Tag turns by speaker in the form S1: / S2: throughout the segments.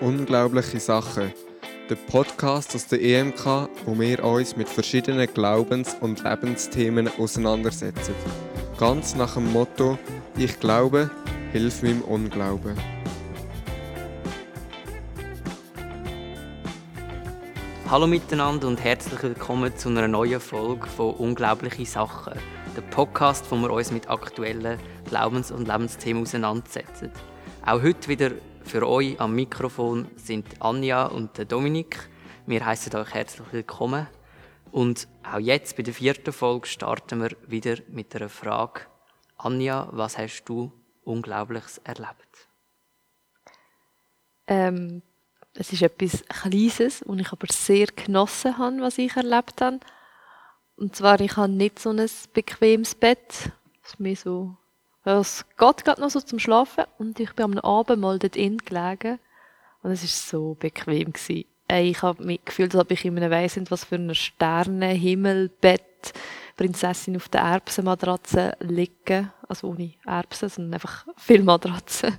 S1: Unglaubliche Sachen. Der Podcast aus der EMK, wo wir uns mit verschiedenen Glaubens- und Lebensthemen auseinandersetzen. Ganz nach dem Motto: Ich glaube, hilf meinem Unglauben.
S2: Hallo miteinander und herzlich willkommen zu einer neuen Folge von Unglaubliche Sachen, der Podcast, wo wir uns mit aktuellen Glaubens- und Lebensthemen auseinandersetzen. Auch heute wieder für euch am Mikrofon sind Anja und Dominik. Wir heißen euch herzlich willkommen. Und auch jetzt bei der vierten Folge starten wir wieder mit einer Frage. Anja, was hast du Unglaubliches erlebt?
S3: Ähm, es ist etwas Kleines und ich aber sehr genossen habe, was ich erlebt habe. Und zwar, ich habe nicht so ein bequemes Bett, das mir so es geht gerade noch so zum Schlafen und ich bin am Abend mal dort in gelegen und es ist so bequem gewesen. Ich habe mich gefühlt, als ob ich in einem weiss was für einem Sternenhimmelbett Prinzessin auf der Erbsenmatratze liegen. Also ohne Erbsen, sondern einfach viel Matratzen.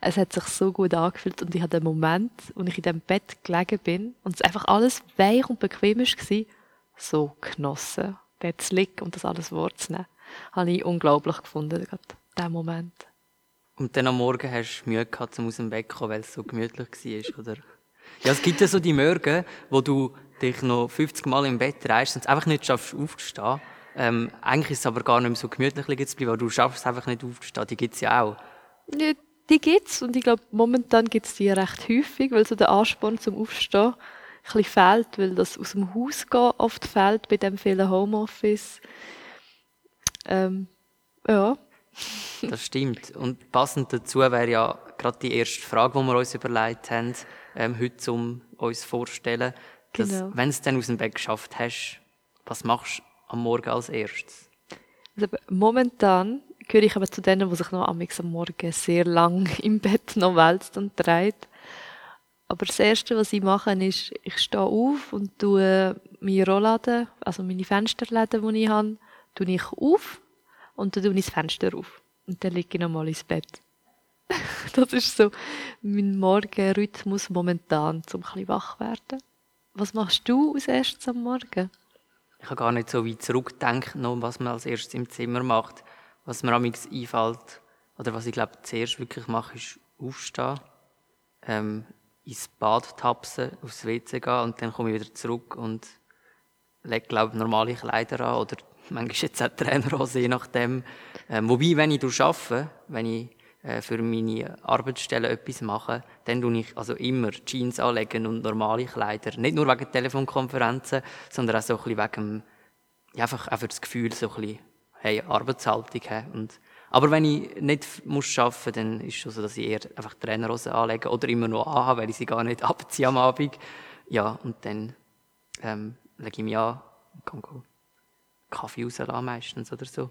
S3: Es hat sich so gut angefühlt und ich hatte den Moment, wo ich in dem Bett gelegen bin und es einfach alles weich und bequem war, so genossen, dort zu liegen und das alles wahrzunehmen habe ich unglaublich gefunden, gerade diesen Moment.
S2: Und dann am Morgen hast du Mühe gehabt, um aus dem Bett zu kommen, weil es so gemütlich war, oder? Ja, es gibt ja so die Morgen, wo du dich noch 50 Mal im Bett reißt und es einfach nicht schaffst, aufzustehen. Ähm, eigentlich ist es aber gar nicht mehr so gemütlich liegen zu bleiben, weil du schaffst es einfach nicht aufzustehen. Die gibt es ja auch.
S3: Ja, die gibt es und ich glaube, momentan gibt es die recht häufig, weil so der Ansporn zum Aufstehen ein bisschen fehlt, weil das aus dem Haus gehen oft fehlt bei dem vielen Homeoffice. Ähm, ja.
S2: das stimmt. Und passend dazu wäre ja gerade die erste Frage, die wir uns überlegt haben, ähm, heute um uns vorzustellen. Dass, genau. Wenn du es dann aus dem Bett geschafft hast, was machst du am Morgen als erstes?
S3: Also, momentan gehöre ich aber zu denen, die sich noch am Morgen sehr lang im Bett noch wälzt und dreht. Aber das Erste, was ich mache, ist, ich stehe auf und tue meine Rollladen, also meine Fensterläden, die ich habe, tue ich auf und dann tue ich das Fenster auf. Und dann liege ich nochmal ins Bett. das ist so mein Morgenrhythmus momentan, um ein wach werden. Was machst du als erstes am Morgen?
S2: Ich habe gar nicht so weit zurückgedacht, was man als erstes im Zimmer macht. Was mir amigs einfällt, oder was ich glaube zuerst wirklich mache, ist aufstehen, ähm, ins Bad tapsen, aufs WC gehen und dann komme ich wieder zurück und lege glaube normale Kleider an oder manchmal jetzt auch Trainerhose, je nachdem. Ähm, wobei, wenn ich arbeite, wenn ich äh, für meine Arbeitsstelle etwas mache, dann tue ich also immer Jeans anlegen und normale Kleider. Nicht nur wegen Telefonkonferenzen, sondern auch so ein bisschen wegen ja, einfach, einfach das Gefühl, so ein bisschen, hey, Arbeitshaltung haben. Und, aber wenn ich nicht muss arbeiten muss, dann ist es so, dass ich eher einfach Trainerhose anlege oder immer noch anhabe, weil ich sie gar nicht abziehe am Abend. Ja, und dann ähm, lege ich mich an und kann. Kaffee rauslassen meistens oder so.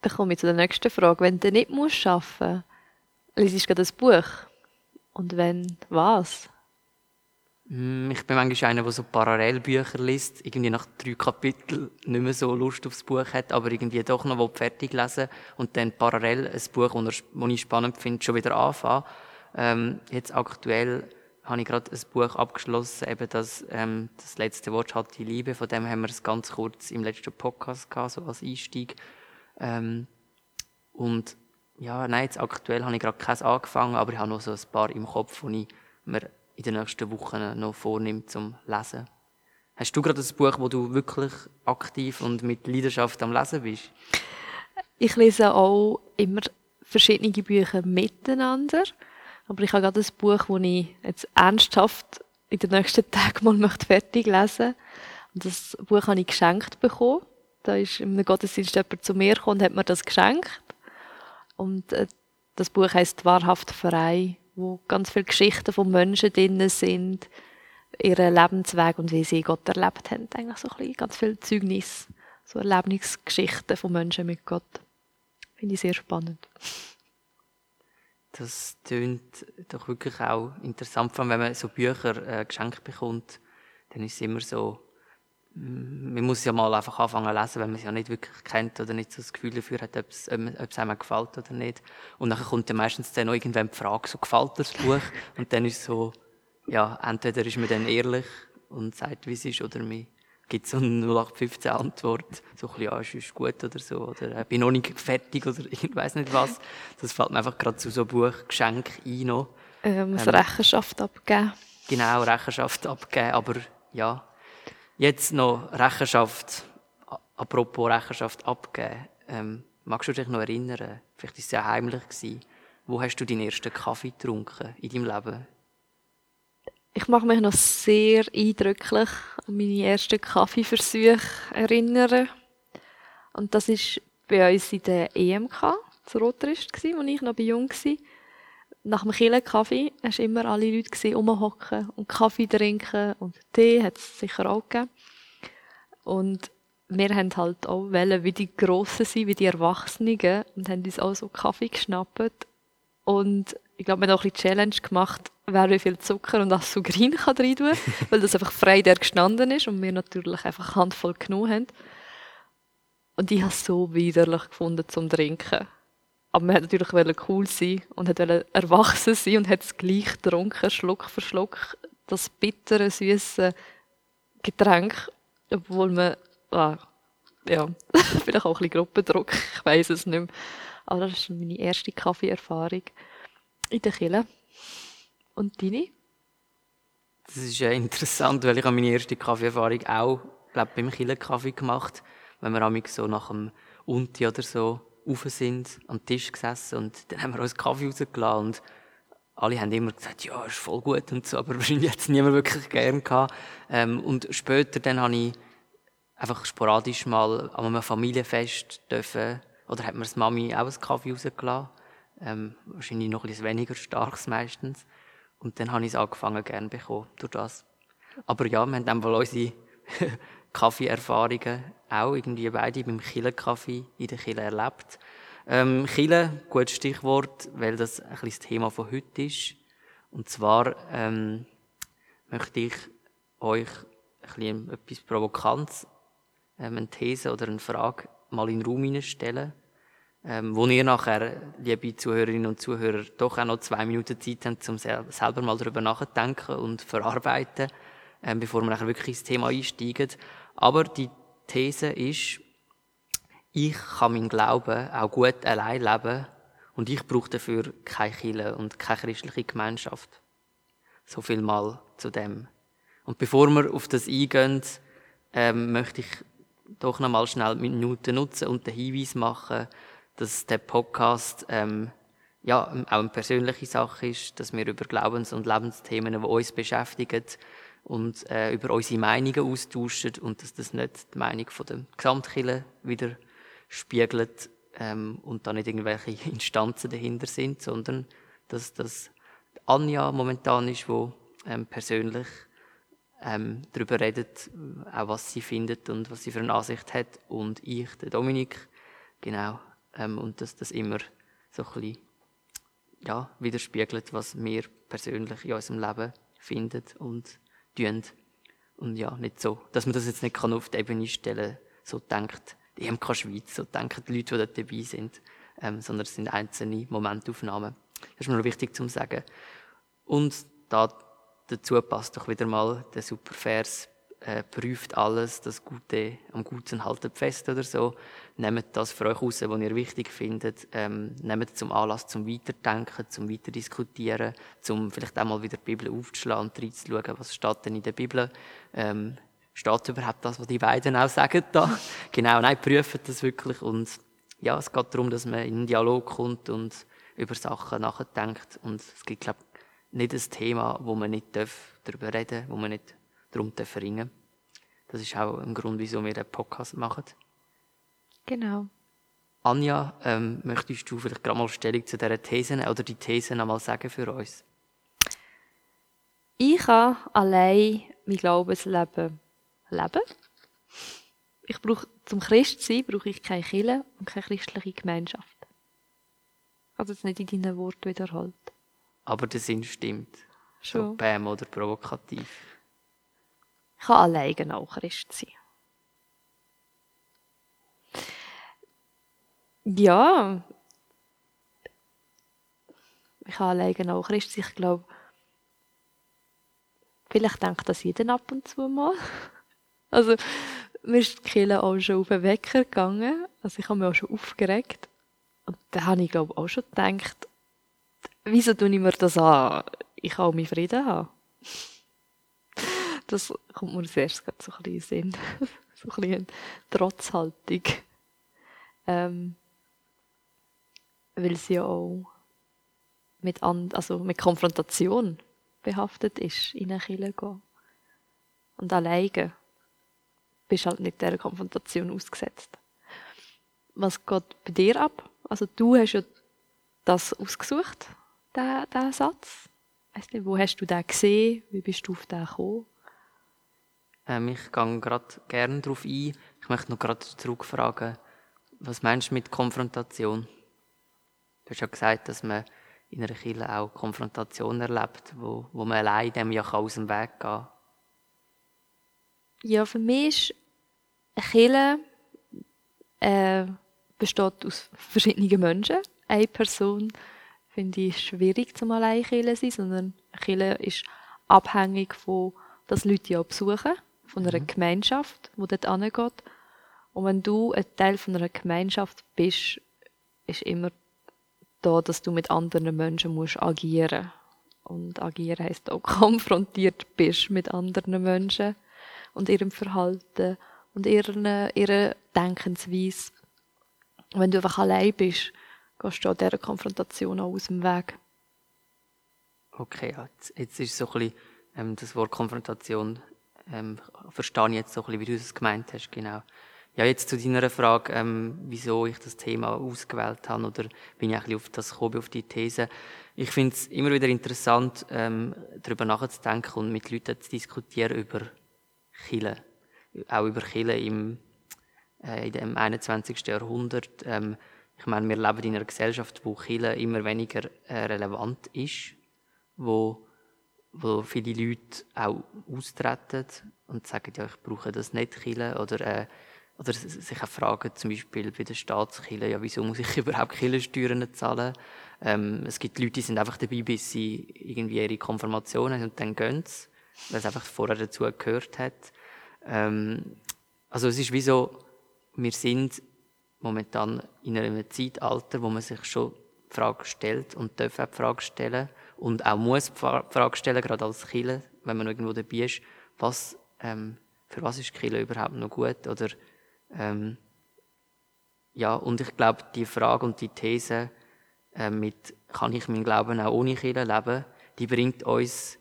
S3: Dann komme ich zu der nächsten Frage. Wenn du nicht musst arbeiten musst, liest du ein Buch. Und wenn, was?
S2: Mm, ich bin manchmal einer, der so Parallelbücher liest, irgendwie nach drei Kapiteln nicht mehr so Lust aufs Buch hat, aber irgendwie doch noch fertig lesen und dann parallel ein Buch, das ich spannend finde, schon wieder anfangen. Ähm, jetzt aktuell habe ich gerade ein Buch abgeschlossen, eben das, ähm, das letzte Wort hat die Liebe. Von dem haben wir es ganz kurz im letzten Podcast gehabt, so als Einstieg. Ähm, und ja, nein, jetzt aktuell habe ich gerade keins angefangen, aber ich habe noch so ein paar im Kopf, die ich mir in den nächsten Wochen noch vornehme zum Lesen. Hast du gerade ein Buch, wo du wirklich aktiv und mit Leidenschaft am Lesen bist?
S3: Ich lese auch immer verschiedene Bücher miteinander. Aber ich habe gerade ein Buch, das ich jetzt ernsthaft in den nächsten Tagen mal möchte fertig lesen Und das Buch habe ich geschenkt bekommen. Da ist im Gottesdienst jemand zu mir gekommen und hat mir das geschenkt. Und äh, das Buch heißt Wahrhaft frei, wo ganz viele Geschichten von Menschen drin sind, ihren Lebensweg und wie sie Gott erlebt haben. Eigentlich so ein bisschen, ganz viel Zeugnis, so Erlebnisgeschichten von Menschen mit Gott. Finde ich sehr spannend.
S2: Das tönt doch wirklich auch interessant, vor allem wenn man so Bücher äh, geschenkt bekommt, dann ist es immer so, man muss ja mal einfach anfangen zu lesen, wenn man es ja nicht wirklich kennt oder nicht so das Gefühl dafür hat, ob es, ob es einem gefällt oder nicht. Und dann kommt dann meistens dann irgendwann die Frage, so gefällt das Buch? Und dann ist es so, ja, entweder ist man dann ehrlich und sagt, wie es ist, oder man gibt so eine 0815 Antwort, so ein bisschen, ja, ist, ist gut oder so, oder äh, bin noch nicht fertig oder ich weiß nicht was. Das fällt mir einfach gerade zu so einem Buch Geschenk ein noch.
S3: Äh, muss ähm, Rechenschaft abgeben.
S2: Genau, Rechenschaft abgeben, aber ja, Jetzt noch Rechenschaft, apropos Rechenschaft abgeben. Ähm, magst du dich noch erinnern? Vielleicht war es ja heimlich. Gewesen. Wo hast du deinen ersten Kaffee getrunken in deinem Leben?
S3: Ich mag mich noch sehr eindrücklich an meine ersten Kaffeeversuche erinnern. Und das war bei uns in der EMK, zu Rotrist, als ich noch jung war nach dem Killen Kaffee hast immer alle Leute rumhocken und Kaffee trinken und Tee hat es sicher auch gegeben. Und wir haben halt auch wollen, wie die Grossen sind, wie die Erwachsenen und haben uns auch so Kaffee geschnappt. Und ich glaube, wir haben auch ein bisschen Challenge gemacht, wer wie viel Zucker und Asugrin kann rein tun, weil das einfach frei der gestanden ist und wir natürlich einfach Handvoll genommen haben. Und ich habe es so widerlich gefunden zum Trinken. Aber man wollte natürlich cool sein und wollte erwachsen sein und hat es gleich getrunken, Schluck für Schluck, das bittere, süße Getränk, obwohl man, ah, ja, vielleicht auch ein bisschen Gruppendruck, ich weiß es nicht mehr. Aber das ist meine erste Kaffeeerfahrung in der Kille. Und deine?
S2: Das ist ja interessant, weil ich habe meine erste Kaffeeerfahrung auch, glaube beim Kille-Kaffee gemacht, wenn wir so nach dem Unti oder so rauf sind, am Tisch gesessen und dann haben wir uns Kaffee rausgelassen und alle haben immer gesagt, ja, ist voll gut und so, aber wahrscheinlich hat es niemand wirklich gern gehabt. Ähm, und später dann habe ich einfach sporadisch mal an einem Familienfest dürfen, oder hat mir das Mami auch einen Kaffee rausgelassen. Ähm, wahrscheinlich noch etwas weniger starkes meistens. Und dann habe ich es angefangen gern bekommen, durch das. Aber ja, wir haben wohl unsere Kaffeeerfahrungen auch irgendwie beide beim Kille-Kaffee in der Kille erlebt. Ähm, Kille, gutes Stichwort, weil das ein bisschen das Thema von heute ist. Und zwar ähm, möchte ich euch ein bisschen etwas Provokantes, ähm, eine These oder eine Frage mal in den Raum stellen, ähm, wo ihr nachher, liebe Zuhörerinnen und Zuhörer, doch auch noch zwei Minuten Zeit habt, um selber mal darüber nachzudenken und verarbeiten, ähm, bevor wir nachher wirklich ins Thema einsteigen. Aber die These ist, ich kann meinen Glauben auch gut allein leben und ich brauche dafür keine Kirche und keine christliche Gemeinschaft. So viel mal zu dem. Und bevor wir auf das eingehen, ähm, möchte ich doch noch mal schnell Minuten nutzen und den Hinweis machen, dass der Podcast ähm, ja auch eine persönliche Sache ist, dass wir über Glaubens- und Lebensthemen, die uns beschäftigen, und äh, über unsere Meinungen austauschen und dass das nicht die Meinung von der Gesamtkirche wieder spiegelt ähm, und da nicht irgendwelche Instanzen dahinter sind, sondern dass das Anja momentan ist, wo ähm, persönlich ähm, darüber redet, auch was sie findet und was sie für eine Ansicht hat. Und ich, der Dominik, genau, ähm, und dass das immer so ein bisschen ja, widerspiegelt, was wir persönlich in unserem Leben finden und tun. Und ja, nicht so, dass man das jetzt nicht kann auf die Ebene stellen so denkt die MK Schweiz, so denken die Leute, die dort dabei sind, ähm, sondern es sind einzelne Momentaufnahmen. Das ist mir noch wichtig zu sagen. Und da dazu passt doch wieder mal der super Vers, äh, prüft alles, das Gute am Guten haltet fest oder so. Nehmt das für euch raus, was ihr wichtig findet. Ähm, nehmt zum Anlass zum Weiterdenken, zum Weiterdiskutieren, zum vielleicht auch mal wieder die Bibel aufzuschlagen und reinzuschauen, was steht denn in der Bibel. Ähm, steht überhaupt das, was die beiden auch sagen da? genau, nein, prüft das wirklich und ja, es geht darum, dass man in einen Dialog kommt und über Sachen nachdenkt und es gibt, glaube nicht ein Thema, wo man nicht darüber reden darf, wo man nicht darum ringen Das ist auch ein Grund, wieso wir den Podcast machen.
S3: Genau.
S2: Anja, ähm, möchtest du vielleicht gerade mal Stellung zu dieser These oder die These einmal sagen für uns?
S3: Ich kann allein mein Glaubensleben leben. Ich brauche, zum Christsein brauche ich keine Kirche und keine christliche Gemeinschaft. Also jetzt nicht in deinen Worten wiederholt.
S2: Aber der Sinn stimmt. Schon. So Bäm oder provokativ
S3: kann alleine auch Christ sein. Ja, ich kann alleine auch Christ sein. Ich glaube, vielleicht denkt das jeder ab und zu mal. Also, mir ist die Kille auch schon auf den Wecker gegangen. Also, ich habe mich auch schon aufgeregt. Und da habe ich, glaube auch schon gedacht, wieso tue ich mir das an? Ich kann auch meinen Frieden haben. Das kommt mir erstes so ein bisschen in Sinn. so ein bisschen Trotzhaltung. Ähm, weil sie ja auch mit, and also mit Konfrontation behaftet ist, in eine Kirche gehen. Und alleine bist halt nicht dieser Konfrontation ausgesetzt. Was geht bei dir ab? Also du hast ja das ausgesucht, diesen, Satz. Weißt du, wo hast du den gesehen? Wie bist du auf den gekommen?
S2: Ähm, ich gehe gerade gerne darauf ein. Ich möchte noch gerade zurückfragen, was meinst du mit Konfrontation? Du hast ja gesagt, dass man in einer Kirche auch Konfrontation erlebt, wo, wo man allein dem ja aus dem Weg gehen kann.
S3: Ja, für mich ist eine Kirche äh, besteht aus verschiedenen Menschen. Eine Person finde ich schwierig zum allein Kirche sein, sondern eine Kirche ist abhängig von, dass Leute ja besuchen, von einer mhm. Gemeinschaft, die dort angeht. Und wenn du ein Teil von einer Gemeinschaft bist, ist immer da, dass du mit anderen Menschen musst agieren und agieren heißt auch konfrontiert bist mit anderen Menschen und ihrem Verhalten und ihren, ihrer Denkensweise. Wenn du einfach allein bist, gehst du an dieser Konfrontation auch aus dem Weg.
S2: Okay, jetzt, jetzt ist so ein bisschen, ähm, das Wort Konfrontation, ähm, verstehe ich jetzt so ein bisschen, wie du es gemeint hast, genau. Ja, jetzt zu deiner Frage, ähm, wieso ich das Thema ausgewählt habe oder bin ich ein auf das gekommen, auf die These. Ich finde es immer wieder interessant, ähm, darüber nachzudenken und mit Leuten zu diskutieren über Chile, auch über Chile im äh, in dem 21. Jahrhundert. Ähm, ich meine, wir leben in einer Gesellschaft, wo Chile immer weniger äh, relevant ist, wo wo viele Leute auch austreten und sagen, ja, ich brauche das nicht Chile oder äh, oder sich auch fragen, zum Beispiel bei der Staatskirche, ja, wieso muss ich überhaupt Kirchensteuern zahlen? Ähm, es gibt Leute, die sind einfach dabei, bis sie irgendwie ihre Konfirmation haben und dann gehen sie, weil es einfach vorher dazu gehört hat. Ähm, also es ist wie so, wir sind momentan in einem Zeitalter, wo man sich schon die Frage stellt und darf auch die Frage stellen und auch muss die Frage stellen, gerade als Killer, wenn man irgendwo dabei ist, was, ähm, für was ist Killer überhaupt noch gut oder ähm, ja, und ich glaube, die Frage und die These äh, mit, kann ich meinen Glauben auch ohne Kirche leben, die bringt uns,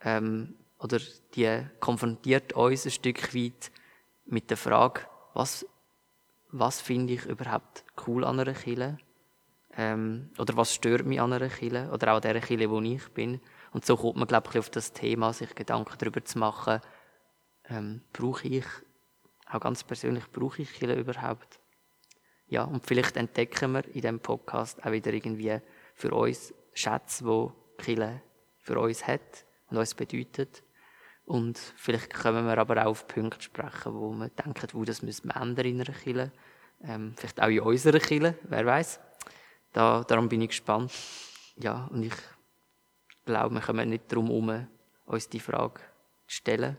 S2: ähm, oder die konfrontiert uns ein Stück weit mit der Frage, was, was finde ich überhaupt cool an einer Kirche? Ähm, oder was stört mich an einer Kirche? Oder auch an der Kirche, wo ich bin? Und so kommt man, glaube ich, auf das Thema, sich Gedanken darüber zu machen, ähm, brauche ich auch ganz persönlich, brauche ich Kirche überhaupt? Ja, und vielleicht entdecken wir in diesem Podcast auch wieder irgendwie für uns Schätze, wo Kirche für uns hat und uns bedeutet. Und vielleicht können wir aber auch auf Punkte sprechen, wo wir denken, wo das müssen wir ändern in einer Kirche. Ähm, vielleicht auch in unserer Kirche, wer weiß. Da, darum bin ich gespannt. Ja, und ich glaube, wir kommen nicht darum herum, uns die Frage zu stellen,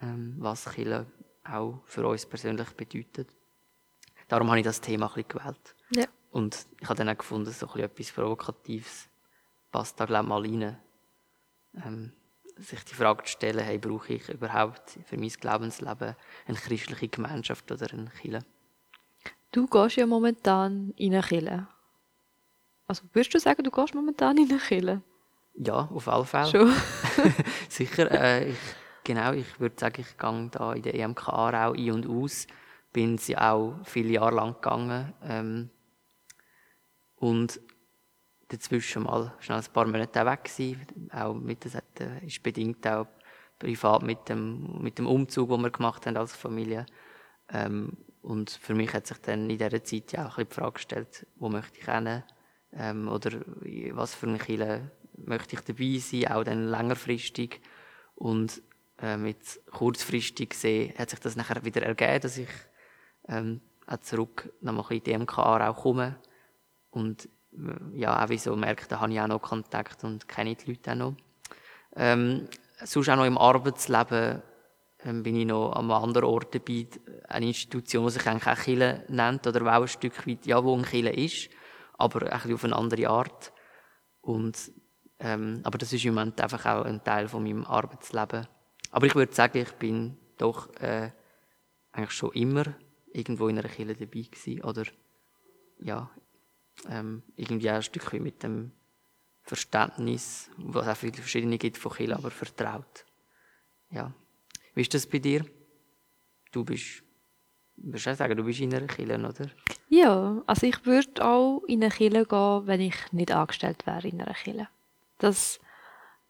S2: ähm, was Kirche auch für uns persönlich bedeutet. Darum habe ich das Thema ein bisschen gewählt.
S3: Ja.
S2: Und ich habe dann auch gefunden, so ein etwas Provokatives passt da, glaube ich, mal rein. Ähm, sich die Frage zu stellen, hey, brauche ich überhaupt für mein Glaubensleben eine christliche Gemeinschaft oder eine Kirche?
S3: Du gehst ja momentan in eine Kirche. Also würdest du sagen, du gehst momentan in eine Kirche?
S2: Ja, auf alle Fälle.
S3: Schon?
S2: Sicher. Äh, ich Genau, ich würde sagen, ich gehe da in der EMK Aarau ein und aus. Bin sie auch viele Jahre lang gegangen. Ähm, und dazwischen mal schnell ein paar Monate weg gewesen. Auch mit, das hat, äh, ist bedingt auch privat mit dem, mit dem Umzug, den wir gemacht haben als Familie. Ähm, und für mich hat sich dann in dieser Zeit ja auch ein bisschen die Frage gestellt, wo möchte ich hin? Ähm, oder was für eine Kirche möchte ich dabei sein, auch dann längerfristig. Und ähm, jetzt kurzfristig gesehen hat sich das nachher wieder ergeben, dass ich ähm, auch zurück nochmal in die DMK auch komme und äh, ja, auch wie so merke, da habe ich auch noch Kontakt und kenne die Leute auch noch. Ähm, sonst auch noch im Arbeitsleben ähm, bin ich noch an einem anderen Ort dabei, eine Institution, die sich eigentlich auch Kille nennt, oder auch ein Stück weit, ja, wo ein Kille ist, aber auf eine andere Art. Und, ähm, aber das ist im Moment einfach auch ein Teil von meinem Arbeitsleben. Aber ich würde sagen, ich bin doch äh, eigentlich schon immer irgendwo in einer Kille dabei gewesen, oder ja, ähm, irgendwie auch ein Stück weit mit dem Verständnis, was auch viele verschiedene gibt von Kille, aber vertraut. Ja. Wie ist das bei dir? Du bist, würdest du sagen, du bist in einer Kille, oder?
S3: Ja, also ich würde auch in eine Kille gehen, wenn ich nicht angestellt wäre in einer Kille. Das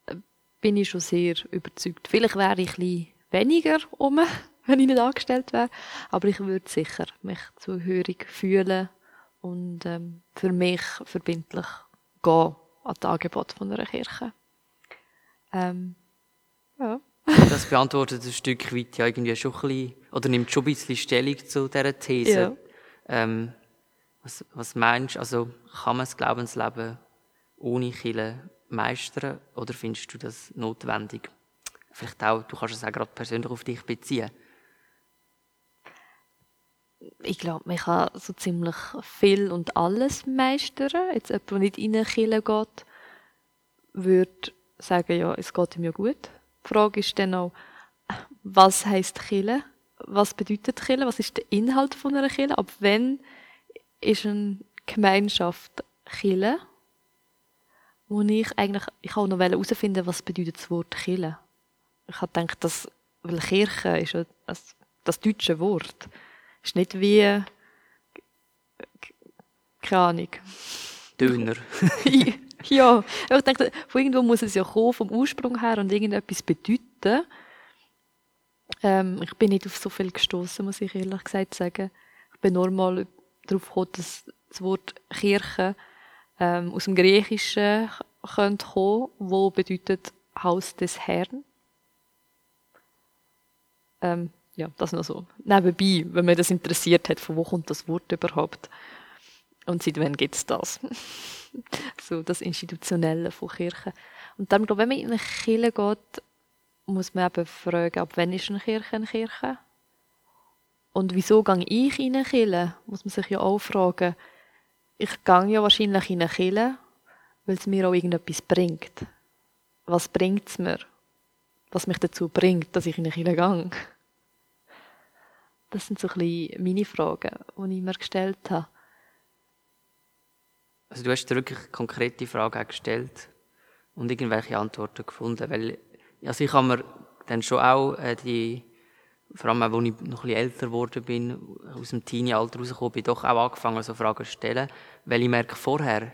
S3: äh, bin ich schon sehr überzeugt. Vielleicht wäre ich ein bisschen weniger um, wenn ich nicht angestellt wäre, aber ich würde sicher mich zuhörig fühlen und ähm, für mich verbindlich gehen an das Angebot von einer Kirche. Ähm, ja.
S2: Das beantwortet ein Stück weit ja irgendwie schon ein bisschen, oder nimmt schon ein bisschen Stellung zu dieser These.
S3: Ja.
S2: Ähm, was, was meinst du, also kann man das Glaubensleben ohne Kille meistern oder findest du das notwendig? Vielleicht auch, du kannst es auch gerade persönlich auf dich beziehen.
S3: Ich glaube, man kann so ziemlich viel und alles meistern. Jetzt jemand, der nicht in eine Kirche geht, würde sagen, ja, es geht ihm ja gut. Die Frage ist dann auch, was heisst Kirche? Was bedeutet Kirche? Was ist der Inhalt von einer Kirche? Ab wann ist eine Gemeinschaft Kirche? Wo ich eigentlich, ich auch noch herausfinden was bedeutet das Wort Kirche. Ich habe gedacht, dass, weil Kirche ist das, das deutsche Wort. Ist nicht wie, keine Ahnung.
S2: Döner.
S3: ja, ich denke, von irgendwo muss es ja kommen, vom Ursprung her und irgendetwas bedeuten. Ähm, ich bin nicht auf so viel gestoßen, muss ich ehrlich gesagt sagen. Ich bin nur mal darauf gekommen, dass das Wort Kirche ähm, aus dem Griechischen könnte kommen, wo bedeutet Haus des Herrn. Ähm, ja, das noch so. Nebenbei, wenn mich das interessiert hat, von wo kommt das Wort überhaupt? Und seit wann gibt es das? so das Institutionelle von Kirche. Und dann, glaube ich, wenn man in eine Kirche geht, muss man eben fragen, ab wann ist eine Kirche eine Kirche? Und wieso gehe ich in eine Kirche? Muss man sich ja auch fragen. Ich gehe ja wahrscheinlich in eine Kirche, weil es mir auch irgendetwas bringt. Was bringt es mir? Was mich dazu bringt, dass ich in eine Kirche gehe? Das sind so ein bisschen meine Fragen, die ich mir gestellt habe.
S2: Also du hast dir wirklich konkrete Fragen gestellt und irgendwelche Antworten gefunden, weil also ich habe mir dann schon auch äh, die, vor allem als ich noch ein älter geworden bin, aus dem Teenie-Alter rausgekommen bin, doch auch angefangen, so Fragen zu stellen, weil ich merke, vorher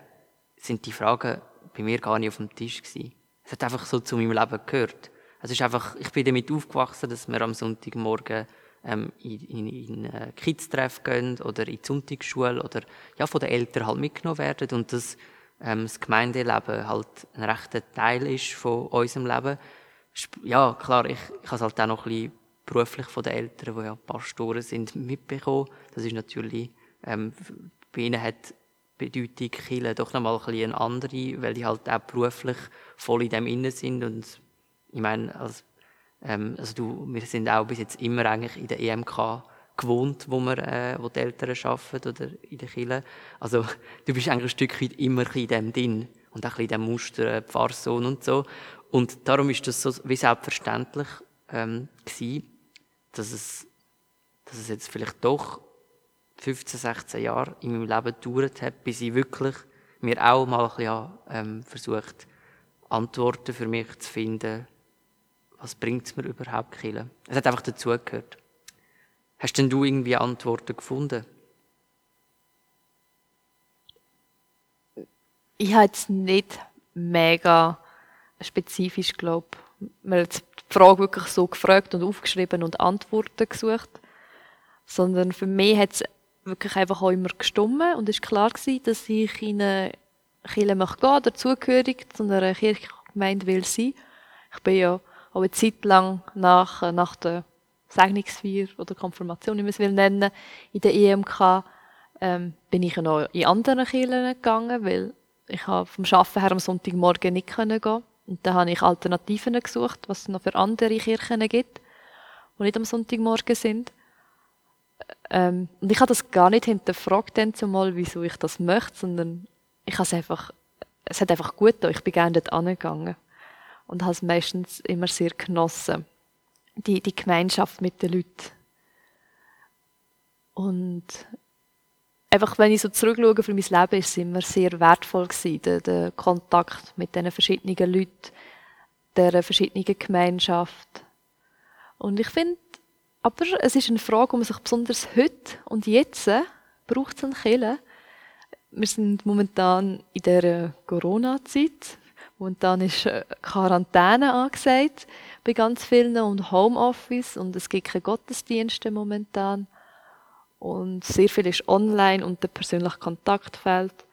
S2: sind die Fragen bei mir gar nicht auf dem Tisch gewesen. Es hat einfach so zu meinem Leben gehört. Es ist einfach, ich bin damit aufgewachsen, dass wir am Sonntagmorgen ähm, in, in, äh, Kids-Treff gehen oder in die Sonntagsschule oder ja, von den Eltern halt mitgenommen werden und dass ähm, das Gemeindeleben halt ein rechter Teil ist von unserem Leben. Ja, klar, ich, ich habe es halt auch noch ein bisschen beruflich von den Eltern, die ja Pastoren sind, mitbekommen. Das ist natürlich, ähm, bei ihnen hat die Bedeutung Kirche doch nochmal ein bisschen eine andere, weil die halt auch beruflich voll in dem innen sind und ich meine, als ähm, also du, wir sind auch bis jetzt immer eigentlich in der EMK gewohnt, wo, wir, äh, wo die Eltern arbeiten oder in der Kirche. Also du bist eigentlich ein Stück weit immer in dem drin und auch in dem Muster äh, Pfarrsohn und so. Und darum ist das so wie selbstverständlich ähm, gewesen, dass es, dass es jetzt vielleicht doch 15, 16 Jahre in meinem Leben gedauert hat, bis ich wirklich mir auch mal ein bisschen, ähm, versucht, Antworten für mich zu finden, was bringt es mir überhaupt, Kille? Es hat einfach dazugehört. Hast denn du irgendwie Antworten gefunden?
S3: Ich habe jetzt nicht mega spezifisch, glaube ich, mir die Frage wirklich so gefragt und aufgeschrieben und Antworten gesucht, sondern für mich hat es wirklich einfach auch immer gestummen und es war klar gewesen, dass ich in eine Kirche möchte gehen, dazugehörig zu einer Kirchgemeinde will sein. Ich bin ja auch eine Zeit lang nach, nach der Segnungsfeier oder Konfirmation, wie man es will nennen, in der EMK, ähm, bin ich noch in anderen Kirchen gegangen, weil ich habe vom Arbeiten her am Sonntagmorgen nicht gehen konnte. Und dann habe ich Alternativen gesucht, was es noch für andere Kirchen gibt, die nicht am Sonntagmorgen sind. Ähm, und ich habe das gar nicht hinterfragt, dann zumal, wieso ich das möchte, sondern ich habe es einfach, es hat einfach gut getan. Ich bin gerne dort angegangen. Und habe es meistens immer sehr genossen. Die, die Gemeinschaft mit den Leuten. Und einfach, wenn ich so zurückschaue für mein Leben, ist es immer sehr wertvoll gewesen, der, der Kontakt mit diesen verschiedenen Leuten, dieser verschiedenen Gemeinschaft. Und ich finde, aber es ist eine Frage, man sich besonders heute und jetzt braucht es einen Killer. Wir sind momentan in der Corona-Zeit. Momentan ist äh, Quarantäne angesagt bei ganz vielen und Homeoffice und es gibt keine Gottesdienste momentan. Und sehr viel ist online und der persönliche Kontakt fehlt.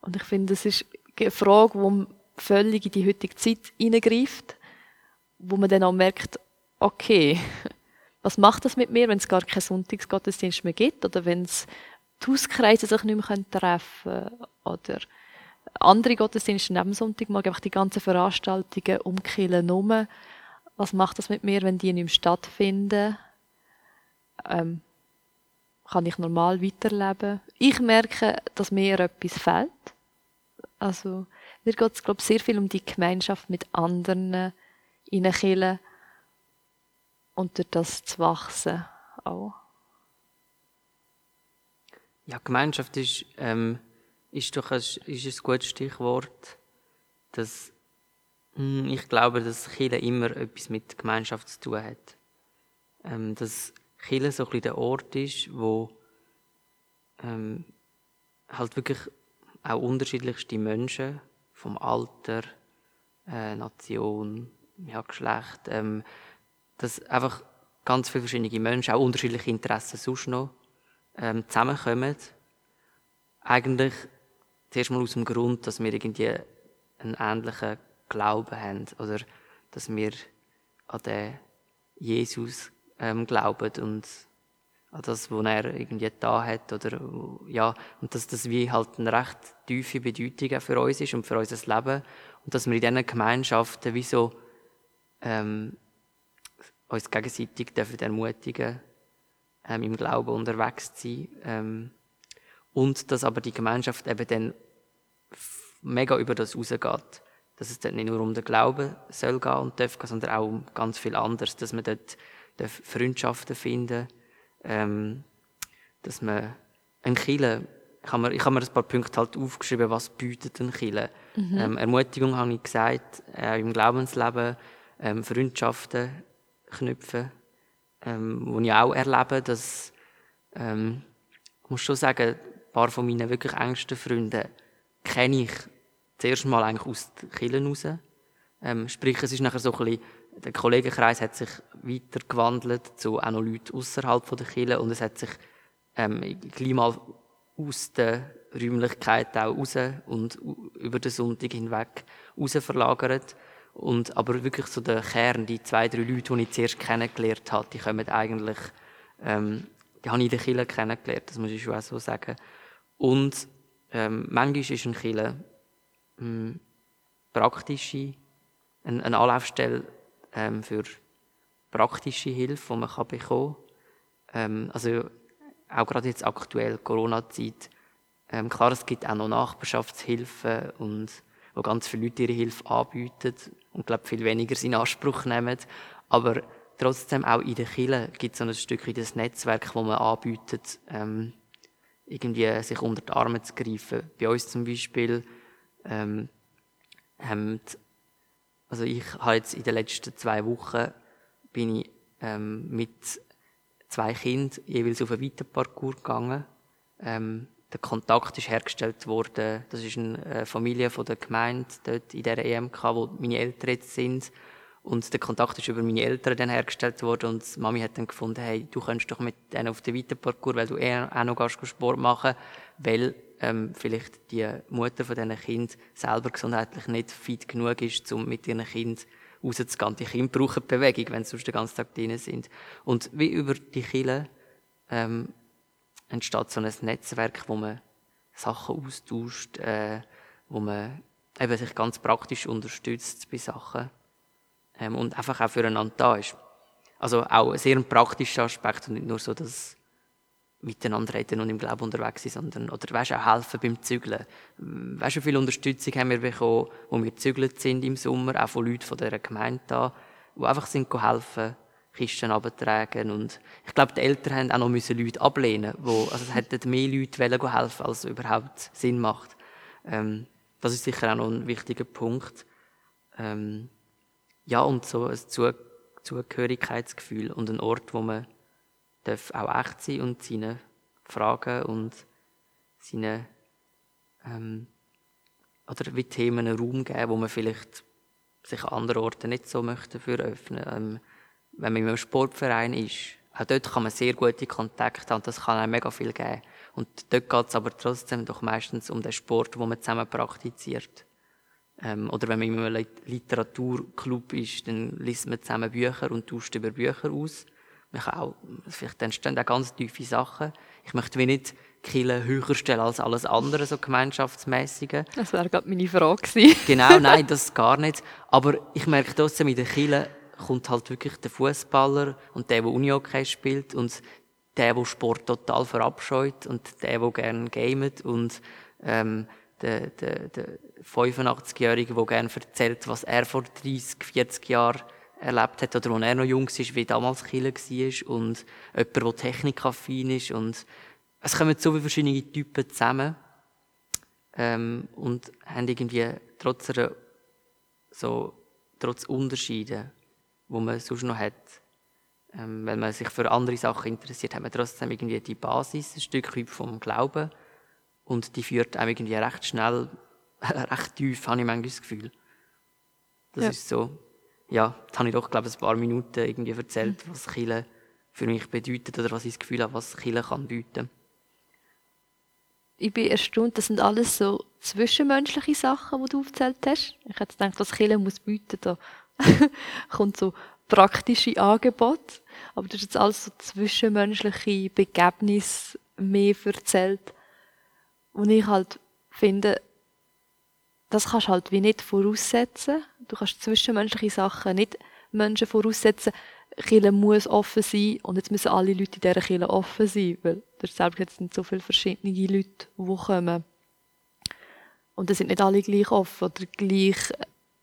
S3: Und ich finde, das ist eine Frage, die völlig in die heutige Zeit hineingreift, wo man dann auch merkt, okay, was macht das mit mir, wenn es gar keinen Sonntagsgottesdienst mehr gibt oder wenn es die Hauskreise sich nicht mehr treffen können oder andere Gottesdienste neben Sonntagmorgen, einfach die ganzen Veranstaltungen umkillen rum. Was macht das mit mir, wenn die nicht mehr stattfinden? Ähm, kann ich normal weiterleben. Ich merke, dass mir etwas fehlt. Also, mir geht es, glaube ich, sehr viel um die Gemeinschaft mit anderen in der Kirche und durch das zu wachsen auch.
S2: Ja, Gemeinschaft ist, ähm, ist doch ein, ist ein gutes Stichwort. Dass, hm, ich glaube, dass Kirche immer etwas mit Gemeinschaft zu tun hat. Ähm, dass Kirche so ein bisschen der Ort ist, wo ähm, halt wirklich auch unterschiedlichste Menschen vom Alter, äh, Nation, ja, Geschlecht, ähm, dass einfach ganz viele verschiedene Menschen, auch unterschiedliche Interessen sonst noch, ähm, zusammenkommen. Eigentlich zuerst mal aus dem Grund, dass wir irgendwie einen ähnlichen Glauben haben oder dass wir an den Jesus ähm, glauben und an das, was er irgendwie da hat oder ja und dass das wie halt eine recht tiefe Bedeutung für uns ist und für unser Leben und dass wir in diesen Gemeinschaften wie so ähm, uns gegenseitig dürfen ermutigen ähm, im Glauben unterwegs zu sein ähm, und dass aber die Gemeinschaft eben dann mega über das rausgeht dass es dort nicht nur um den Glauben soll gehen und darf gehen, sondern auch um ganz viel anderes, dass man dort Freundschaften finden ähm, dass man ein Kille, ich habe mir, ich habe mir ein paar Punkte halt aufgeschrieben, was bietet ein Kille. Mhm. Ähm, Ermutigung habe ich gesagt, äh, im Glaubensleben, ähm, Freundschaften knüpfen, ähm, wo ich auch erlebe, dass, ähm, ich muss schon sagen, paar von meinen wirklich engsten Freunden kenne ich zuerst mal eigentlich aus den Kirchen raus. Ähm, sprich, es ist nachher so ein bisschen der Kollegenkreis hat sich weiter gewandelt zu auch noch Leuten außerhalb der Kirche und es hat sich ähm, gleich mal aus der Räumlichkeit auch raus und über den Sonntag hinweg raus verlagert. Und, aber wirklich so der Kern, die zwei, drei Leute, die ich zuerst kennengelernt habe, die kommen eigentlich, ähm, die habe ich in der Kirche kennengelernt, das muss ich schon auch so sagen. Und ähm, manchmal ist ein Kirche ähm, praktische, eine, eine Anlaufstelle ähm, für praktische Hilfe, die man kann bekommen. Ähm, also auch gerade jetzt aktuell, Corona-Zeit, ähm, klar, es gibt auch noch Nachbarschaftshilfen und wo ganz viele Leute ihre Hilfe anbieten und glaube viel weniger in Anspruch nehmen. Aber trotzdem auch in der Kirche gibt es so ein Stückchen das Netzwerk, wo man anbietet, ähm, irgendwie sich unter die Arme zu greifen. Bei uns zum Beispiel ähm, haben also ich habe jetzt in den letzten zwei Wochen bin ich ähm, mit zwei Kindern jeweils auf einen Weiterparcours gegangen. Ähm, der Kontakt ist hergestellt worden. Das ist eine äh, Familie von der Gemeinde dort in der EMK, wo meine Eltern jetzt sind. Und der Kontakt ist über meine Eltern dann hergestellt worden und Mami hat dann gefunden, hey, du kannst doch mit denen auf den Weiterparcours, weil du eher auch noch Sport machen weil ähm, vielleicht die Mutter von diesen Kind selber gesundheitlich nicht fit genug ist, um mit ihren Kind rauszugehen. Die Kinder brauchen Bewegung, wenn sie sonst den ganzen Tag drin sind. Und wie über die Kinder ähm, entsteht so ein Netzwerk, wo man Sachen austauscht, äh, wo man eben sich ganz praktisch unterstützt bei Sachen und einfach auch füreinander da ist. Also auch ein sehr praktischer Aspekt und nicht nur so, dass miteinander reden und im Glauben unterwegs sind, sondern, oder weißt, auch helfen beim Zügeln. Weißt du, wie viel Unterstützung haben wir bekommen, wo wir gezügelt sind im Sommer, auch von Leuten von dieser Gemeinde da, die einfach sind helfen, Kisten abtragen und ich glaube, die Eltern haben auch noch müssen Leute ablehnen, wo, also es hätten mehr Leute wollen helfen, als überhaupt Sinn macht. Ähm, das ist sicher auch noch ein wichtiger Punkt. Ähm, ja, und so ein Zugehörigkeitsgefühl und ein Ort, wo man darf auch echt sein und seine Fragen und seine ähm, oder wie Themen einen Raum geben, wo man vielleicht sich an anderen Orten nicht so möchte für öffnen. Ähm, wenn man einem Sportverein ist, auch dort kann man sehr gute Kontakte haben, das kann einem mega viel geben. Und dort geht es aber trotzdem doch meistens um den Sport, wo man zusammen praktiziert. Ähm, oder wenn man in einem Literaturclub ist, dann liest man zusammen Bücher und tauscht über Bücher aus. Man kann auch, vielleicht entstehen auch ganz tiefe Sachen. Ich möchte wie nicht Kille höher stellen als alles andere, so gemeinschaftsmäßige.
S3: Das wäre gerade meine Frage gewesen.
S2: genau, nein, das gar nicht. Aber ich merke trotzdem, in der Kille kommt halt wirklich der Fußballer und der, der Unihockey spielt und der, der Sport total verabscheut und der, der gerne gamet und ähm, der, der, der 85-Jährige, der gerne erzählt, was er vor 30, 40 Jahren erlebt hat oder als er noch jung war, wie damals Killer war und jemand, der technikaffin ist. Und es kommen so viele verschiedene Typen zusammen ähm, und haben irgendwie trotz einer, so, trotz Unterschieden, wo man sonst noch hat, ähm, wenn man sich für andere Sachen interessiert, hat man trotzdem irgendwie die Basis, ein Stück vom Glauben und die führt einem irgendwie recht schnell, recht tief, habe ich manchmal das Gefühl. Das ja. ist so ja, jetzt habe ich doch, glaube ich, ein paar Minuten irgendwie erzählt, was Chile für mich bedeutet oder was ich das Gefühl habe, was Chile kann bieten.
S3: Ich bin erstaunt, das sind alles so zwischenmenschliche Sachen, die du aufgezählt hast. Ich hätte gedacht, was Chile muss bieten, da kommt so praktische Angebote. Aber du hast jetzt alles so zwischenmenschliche Begebnisse mehr erzählt. Und ich halt finde, das kannst halt wie nicht voraussetzen. Du kannst zwischenmenschliche Sachen nicht Menschen voraussetzen. Kirche muss offen sein und jetzt müssen alle Leute in dieser Kirche offen sein, weil selbst jetzt sind so viele verschiedene Leute, die kommen. Und es sind nicht alle gleich offen oder gleich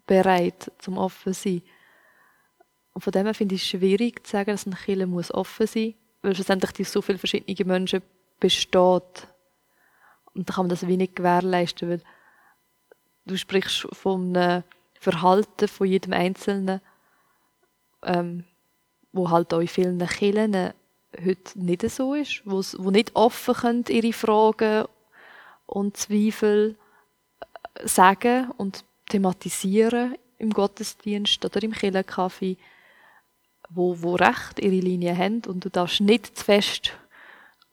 S3: bereit zum offen sein. Und von dem her finde ich es schwierig zu sagen, dass eine Kirche muss offen sein muss, weil schlussendlich so viele verschiedene Menschen besteht. Und da kann man das wenig gewährleisten, weil du sprichst vom Verhalten von jedem Einzelnen, ähm, wo halt auch in vielen Kirchen heute nicht so ist, wo nicht offen können, ihre Fragen und Zweifel äh, sagen und thematisieren im Gottesdienst oder im Kirchencafé, wo, wo recht ihre Linie haben und du darfst nicht zu fest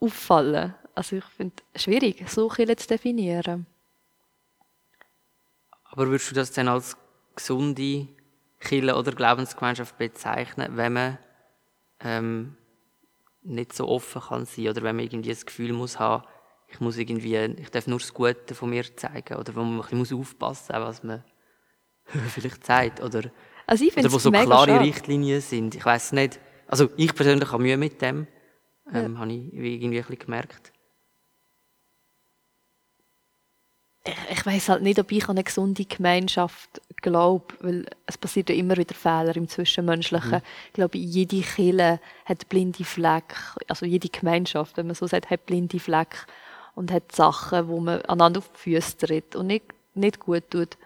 S3: auffallen. Also ich finde es schwierig, so Kirche zu definieren.
S2: Aber würdest du das dann als gesunde Kirche oder Glaubensgemeinschaft bezeichnen, wenn man ähm, nicht so offen kann sein oder wenn man irgendwie das Gefühl muss haben, ich muss irgendwie, ich darf nur das Gute von mir zeigen oder wo man ein bisschen aufpassen muss, was man vielleicht zeigt oder,
S3: also ich
S2: oder wo so klare schade. Richtlinien sind. Ich weiß nicht. Also ich persönlich habe Mühe mit dem, ähm, ja. habe ich irgendwie ein bisschen gemerkt.
S3: Ich, weiß halt nicht, ob ich an eine gesunde Gemeinschaft glaube, weil es passiert ja immer wieder Fehler im Zwischenmenschlichen. Mhm. Ich glaube, jede Kille hat blinde Fleck, also jede Gemeinschaft, wenn man so sagt, hat blinde Fleck und hat Sachen, wo man aneinander auf die Füße tritt und nicht, nicht gut tut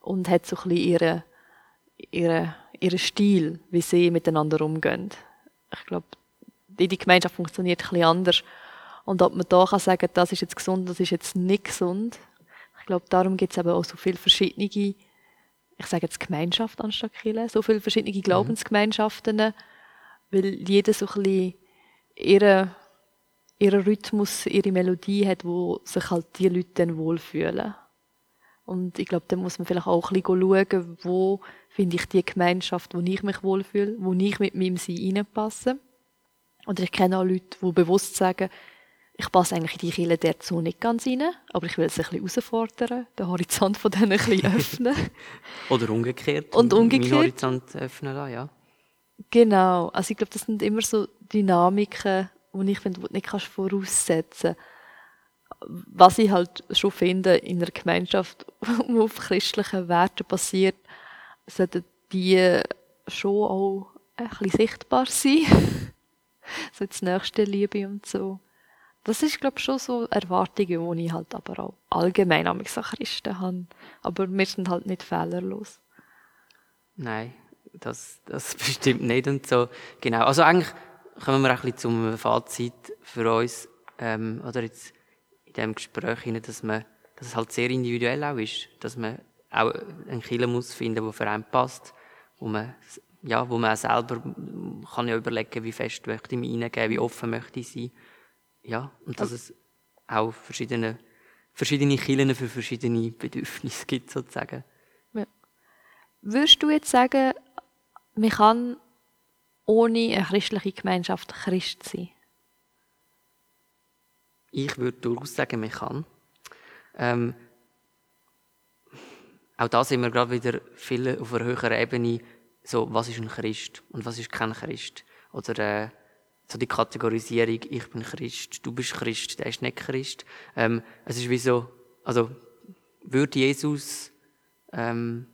S3: und hat so ein bisschen ihren ihre, ihre Stil, wie sie miteinander umgehen. Ich glaube, jede Gemeinschaft funktioniert ein bisschen anders. Und ob man da kann sagen, das ist jetzt gesund, das ist jetzt nicht gesund, ich glaube, darum gibt es eben auch so viele verschiedene, ich sage jetzt Gemeinschaft anstatt Kirche, so viele verschiedene mhm. Glaubensgemeinschaften, weil jeder so ein bisschen ihren, ihren Rhythmus, ihre Melodie hat, wo sich halt die Leute dann wohlfühlen. Und ich glaube, da muss man vielleicht auch ein bisschen schauen, wo finde ich die Gemeinschaft, wo ich mich wohlfühle, wo ich mit meinem Sein reinpasse. Und ich kenne auch Leute, die bewusst sagen, ich passe eigentlich in die Kirche dazu nicht ganz rein, aber ich will es ein bisschen herausfordern, den Horizont von denen ein bisschen öffnen.
S2: Oder umgekehrt.
S3: Und umgekehrt.
S2: Meinen Horizont öffnen lassen, ja.
S3: Genau. Also ich glaube, das sind immer so Dynamiken, die ich finde, die du nicht kannst voraussetzen Was ich halt schon finde, in einer Gemeinschaft, die auf christlichen Werten basiert, sollten die schon auch ein bisschen sichtbar sein. so jetzt nächste Liebe und so. Das ist, glaube ich, schon so Erwartungen, die ich halt aber auch allgemein an Christen habe. Aber wir sind halt nicht fehlerlos.
S2: Nein, das, das bestimmt nicht und so. Genau, also eigentlich kommen wir ein bisschen zum Fazit für uns, ähm, oder jetzt in diesem Gespräch dass man, dass es halt sehr individuell auch ist, dass man auch einen Killer muss finden, der für einen passt, wo man, ja, wo man auch selber kann ja überlegen, wie fest möchte ich mich hineingeben, wie offen möchte ich sein ja, und dass es auch verschiedene, verschiedene Kirchen für verschiedene Bedürfnisse gibt, sozusagen. Ja.
S3: Würdest du jetzt sagen, man kann ohne eine christliche Gemeinschaft Christ sein?
S2: Ich würde durchaus sagen, man kann. Ähm, auch da sind wir gerade wieder viel auf einer höheren Ebene, so, was ist ein Christ und was ist kein Christ? Oder äh, so die Kategorisierung, ich bin Christ, du bist Christ, der ist nicht Christ. Ähm, es ist wie so, also würde Jesus, ähm,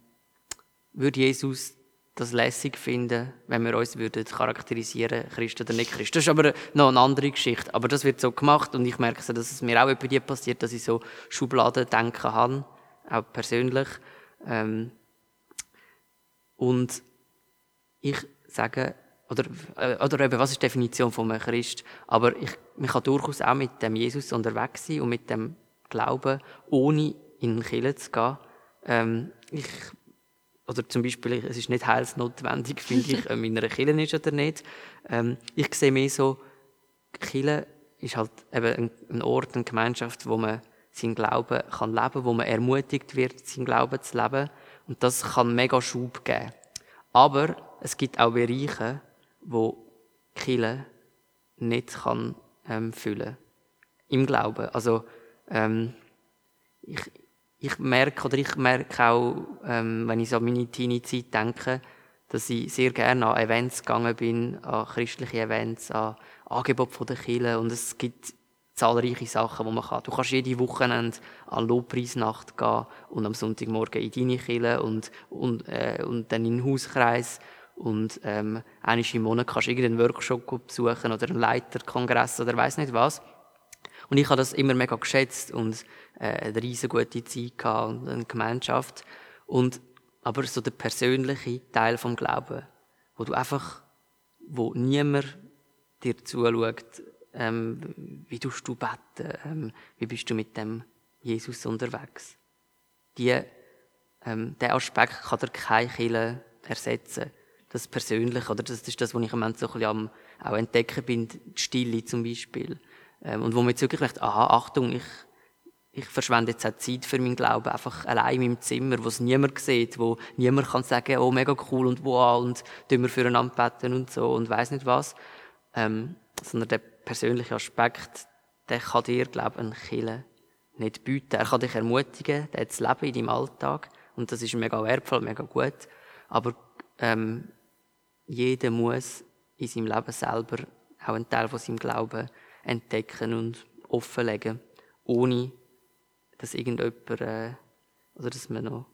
S2: würde Jesus das lässig finden, wenn wir uns würden charakterisieren, Christ oder nicht Christ. Das ist aber noch eine andere Geschichte. Aber das wird so gemacht und ich merke so, dass es mir auch bei dir passiert, dass ich so Schubladen denken habe, auch persönlich. Ähm, und ich sage, oder, äh, oder eben, was ist die Definition von einem Christ? Aber ich, man kann durchaus auch mit dem Jesus unterwegs sein und mit dem Glauben, ohne in den Kirche zu gehen. Ähm, ich, oder zum Beispiel, es ist nicht heilsnotwendig, finde ich, ob in einer Kirche ist oder nicht. Ähm, ich sehe mehr so, Kirche ist halt eben ein Ort, eine Gemeinschaft, wo man seinen Glauben kann leben, wo man ermutigt wird, seinen Glauben zu leben. Und das kann mega Schub geben. Aber es gibt auch Bereiche, wo Kille nicht kann ähm, füllen im Glauben. Also ähm, ich, ich merke oder ich merke auch, ähm, wenn ich so an meine Teenie-Zeit denke, dass ich sehr gerne an Events gegangen bin, an christliche Events, an Angebote von der Kirche und es gibt zahlreiche Sachen, die man kann. Du kannst jede Wochenende an Lobpreisnacht gehen und am Sonntagmorgen in deine Kirche und, und, äh, und dann in den Hauskreis und ähm, einmal im Monat kannst du irgendeinen Workshop besuchen oder einen Leiterkongress oder weiß nicht was. Und ich habe das immer mega geschätzt und äh, eine riesen gute Zeit gehabt und eine Gemeinschaft. Und, aber so der persönliche Teil vom Glauben, wo du einfach, wo niemand dir zuschaut, ähm, wie tust du beten, ähm, wie bist du mit dem Jesus unterwegs. Die, ähm, der Aspekt kann dir keine Kille ersetzen das Persönliche, oder das ist das, was ich im Moment so ein bisschen am auch entdecken bin, die Stille zum Beispiel. Ähm, und wo man jetzt wirklich merkt, aha, Achtung, ich, ich verschwende jetzt auch Zeit für meinen Glauben, einfach allein in meinem Zimmer, wo es niemand sieht, wo niemand kann sagen, oh, mega cool und wow, und tun wir füreinander beten und so und weiß nicht was. Ähm, sondern der persönliche Aspekt, der kann dir, glaube ich, ein Kille nicht bieten. Er kann dich ermutigen, der zu leben in deinem Alltag. Und das ist mega wertvoll, mega gut. Aber ähm, jeder muss in seinem Leben selber auch einen Teil von seinem Glauben entdecken und offenlegen, ohne dass irgendjemand, äh, oder dass man noch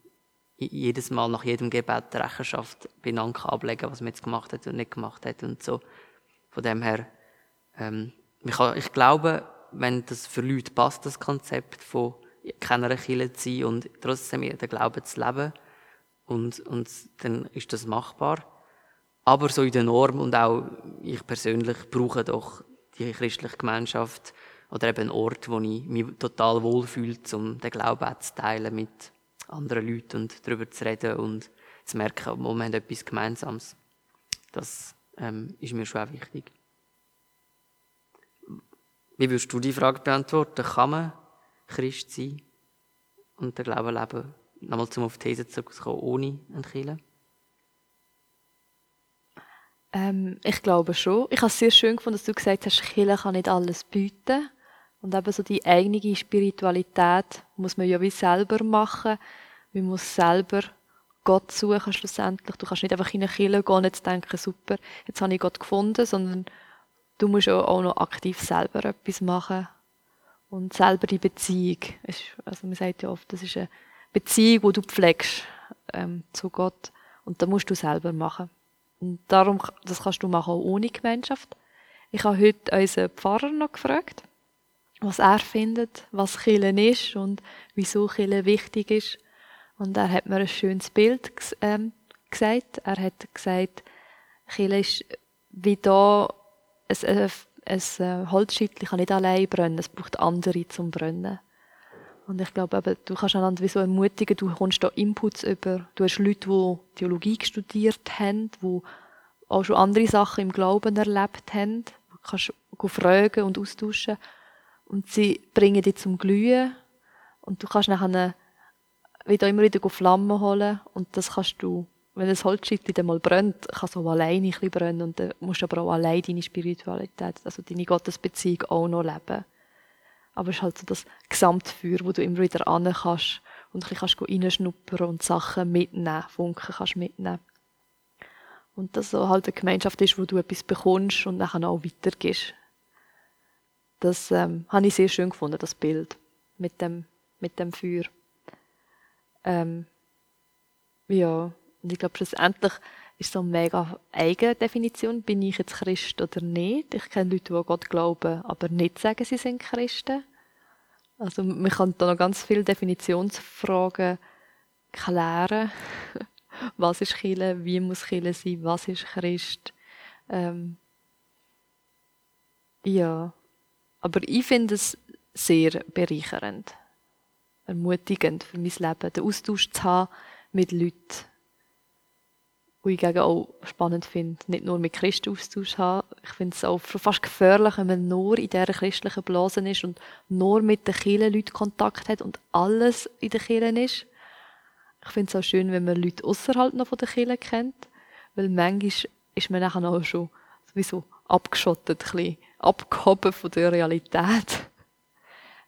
S2: jedes Mal nach jedem Gebet Rechenschaft beieinander ablegen was man jetzt gemacht hat und nicht gemacht hat und so. Von dem her, ähm, ich, ich glaube, wenn das für Leute passt, das Konzept von keiner Kirche zu sein und trotzdem den Glauben zu leben, und, und dann ist das machbar. Aber so in der Norm und auch ich persönlich brauche doch die christliche Gemeinschaft oder eben einen Ort, wo ich mich total wohlfühle, um den Glauben zu teilen mit anderen Leuten und darüber zu reden und zu merken, wir haben etwas Gemeinsames. Das ähm, ist mir schon auch wichtig. Wie würdest du die Frage beantworten? Kann man Christ sein und den Glauben leben. Nochmal zum auf die These zurückzukommen, ohne einen Kirche?
S3: Ähm, ich glaube schon. Ich habe es sehr schön gefunden, dass du gesagt hast, Kirche kann nicht alles bieten. Und eben so die eigene Spiritualität muss man ja wie selber machen. Man muss selber Gott suchen schlussendlich. Du kannst nicht einfach in eine Kirche gehen und jetzt denken, super, jetzt habe ich Gott gefunden, sondern du musst auch noch aktiv selber etwas machen. Und selber die Beziehung. Also man sagt ja oft, das ist eine Beziehung, die du pflegst ähm, zu Gott. Und da musst du selber machen. Und darum, das kannst du machen ohne Gemeinschaft. Ich habe heute unseren Pfarrer noch gefragt, was er findet, was Killen ist und wieso Killen wichtig ist. Und er hat mir ein schönes Bild ähm, gesagt. Er hat gesagt, Killen ist wie da, ein, ein, ein Holzscheitchen kann nicht allein brennen, es braucht andere zum Brennen. Und ich glaube eben, du kannst einander wie so ermutigen, du kommst da Inputs über. Du hast Leute, die Theologie studiert haben, die auch schon andere Sachen im Glauben erlebt haben. Du kannst fragen und austauschen. Und sie bringen dich zum Glühen. Und du kannst nachher wieder immer wieder Flammen holen. Und das kannst du, wenn das Holzscheit dann mal brennt, kann es auch alleine ein bisschen brennen. Und dann musst du aber auch alleine deine Spiritualität, also deine Gottesbeziehung auch noch leben. Aber es ist halt so das Gesamtfeuer, wo du immer wieder an kannst und ein bisschen reinschnuppern und Sachen mitnehmen, Funken kannst mitnehmen. Und dass so halt eine Gemeinschaft ist, wo du etwas bekommst und dann auch weitergehst. Das ähm, habe ich sehr schön gefunden, das Bild mit dem, mit dem Feuer. Ähm, ja, und ich glaube, schlussendlich ist so eine mega eigene Definition. Bin ich jetzt Christ oder nicht? Ich kenne Leute, die Gott glauben, aber nicht sagen, sie sind Christen. Also man kann da noch ganz viele Definitionsfragen klären. was ist Chile? Wie muss Chile sein? Was ist Christ? Ähm, ja, aber ich finde es sehr bereichernd, ermutigend für mein Leben, den Austausch zu haben mit Leuten, die ich auch spannend finde, nicht nur mit Christen Austausch haben. Ich finde es auch fast gefährlich, wenn man nur in dieser christlichen Blase ist und nur mit den Kirchen Leuten Kontakt hat und alles in den Kirchen ist. Ich finde es auch schön, wenn man Leute außerhalb noch von den Kirchen kennt, weil manchmal ist man nachher auch schon sowieso abgeschottet, ein bisschen abgehoben von der Realität.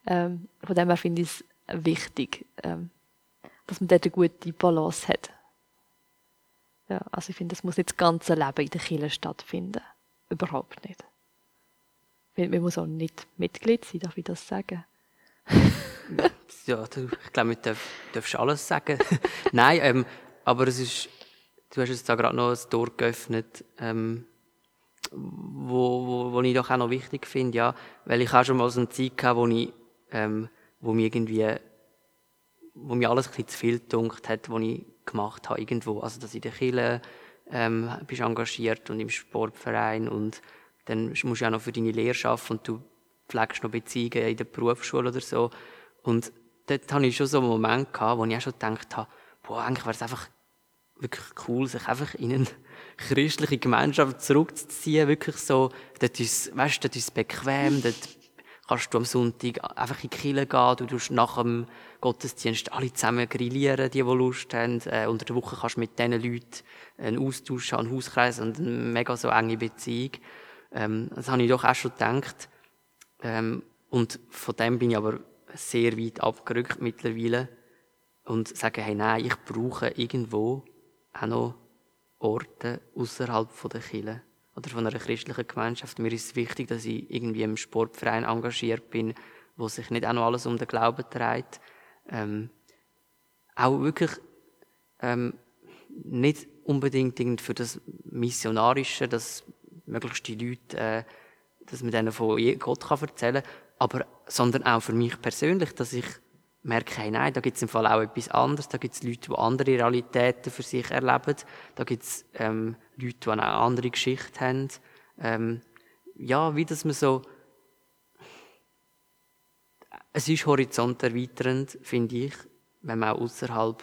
S3: Ähm, von dem her finde ich es wichtig, ähm, dass man dort eine gute Balance hat. Ja, also ich finde, es muss nicht das ganze Leben in der Kirche stattfinden. Überhaupt nicht. Man muss auch nicht Mitglied sein, darf ich das sagen?
S2: ja, ich glaube, du darf, darfst alles sagen. Nein, ähm, aber es ist, du hast jetzt da gerade noch ein Tor geöffnet, ähm, wo, wo, wo ich doch auch noch wichtig finde, ja, weil ich auch schon mal so eine Zeit hatte, wo ich, ähm, wo mir irgendwie, wo mir alles ein bisschen zu viel gedunkt hat, wo ich gemacht habe irgendwo. Also, dass in der Kirche ähm, bist engagiert und im Sportverein und dann musst du auch noch für deine Lehre arbeiten und du pflegst noch Beziehungen in der Berufsschule oder so. Und dort hatte ich schon so einen Moment gehabt, wo ich auch schon gedacht habe, boah, eigentlich wäre es einfach wirklich cool, sich einfach in eine christliche Gemeinschaft zurückzuziehen, wirklich so, dort ist, weißt, dort ist bequem, dort kannst du am Sonntag einfach in die Kirche gehen, du tust nach dem Gottesdienst alle zusammen grillieren, die, die Lust haben. Äh, unter der Woche kannst du mit diesen Leuten einen Austausch haben, einen Hauskreis und eine mega so enge Beziehung. Ähm, das habe ich doch auch schon gedacht. Ähm, und von dem bin ich aber sehr weit abgerückt mittlerweile und sage, hey, nein, ich brauche irgendwo auch noch Orte außerhalb der Kirche oder von einer christlichen Gemeinschaft. Mir ist es wichtig, dass ich irgendwie im Sportverein engagiert bin, wo sich nicht auch noch alles um den Glauben dreht. Ähm, auch wirklich ähm, nicht unbedingt für das Missionarische, dass möglichst die Leute, äh, dass man denen von Gott kann erzählen kann, aber, sondern auch für mich persönlich, dass ich merke, hey, nein, da gibt es im Fall auch etwas anderes, da gibt es Leute, die andere Realitäten für sich erleben, da gibt es ähm, Leute, die eine andere Geschichte haben. Ähm, ja, wie dass man so. Es ist horizonterweiternd, finde ich, wenn man auch außerhalb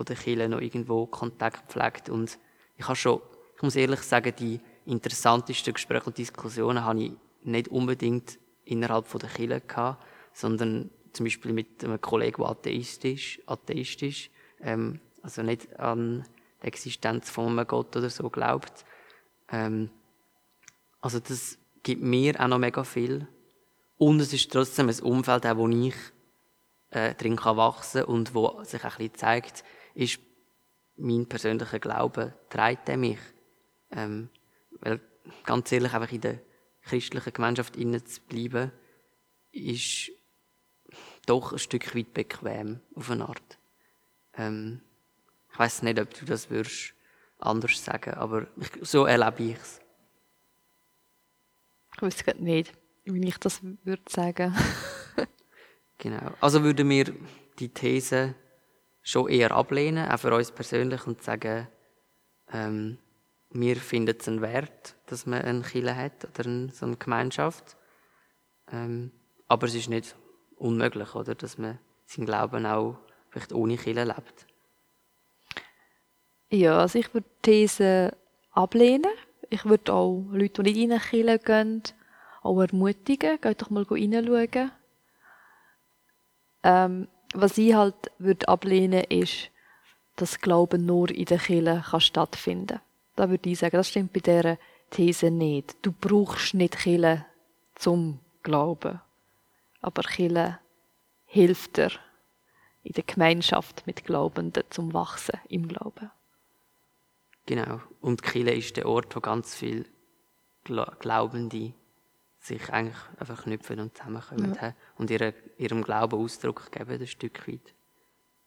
S2: der Kirche noch irgendwo Kontakt pflegt. Und ich habe schon, ich muss ehrlich sagen, die interessantesten Gespräche und Diskussionen habe ich nicht unbedingt innerhalb der Kirche gehabt, sondern zum Beispiel mit einem Kollegen, der Atheist ist, Atheist ist ähm, also nicht an Existenz von einem Gott oder so glaubt. Ähm, also das gibt mir auch noch mega viel. Und es ist trotzdem ein Umfeld, auch, wo ich äh, drin kann wachsen und wo sich ein bisschen zeigt, ist mein persönlicher Glaube, treibt er mich. Ähm, weil ganz ehrlich, einfach in der christlichen Gemeinschaft innen zu bleiben, ist doch ein Stück weit bequem, auf eine Art. Ähm, ich weiß nicht, ob du das würdest anders sagen, aber so erlebe ich es.
S3: Ich wüsste nicht, wie ich das würde sagen.
S2: genau. Also würden wir die These schon eher ablehnen, auch für uns persönlich, und sagen, ähm, wir finden es einen Wert, dass man einen Kille hat oder so eine Gemeinschaft. Ähm, aber es ist nicht unmöglich, oder, dass man seinen Glauben auch vielleicht ohne Kille lebt.
S3: Ja, also ich würde die These ablehnen. Ich würde auch Leute, die nicht in eine Kirche gehen, auch ermutigen. Geht doch mal reinschauen. Ähm, was ich halt würde ablehnen, ist, dass Glauben nur in der Kirche kann stattfinden. Da würde ich sagen, das stimmt bei dieser These nicht. Du brauchst nicht Kirche zum Glauben. Aber Kirche hilft dir in der Gemeinschaft mit Glaubenden zum Wachsen im Glauben.
S2: Genau. Und Kille ist der Ort, wo ganz viele Glaubende sich eigentlich einfach knüpfen und zusammenkommen ja. und ihre, ihrem Glauben Ausdruck geben, ein Stück weit.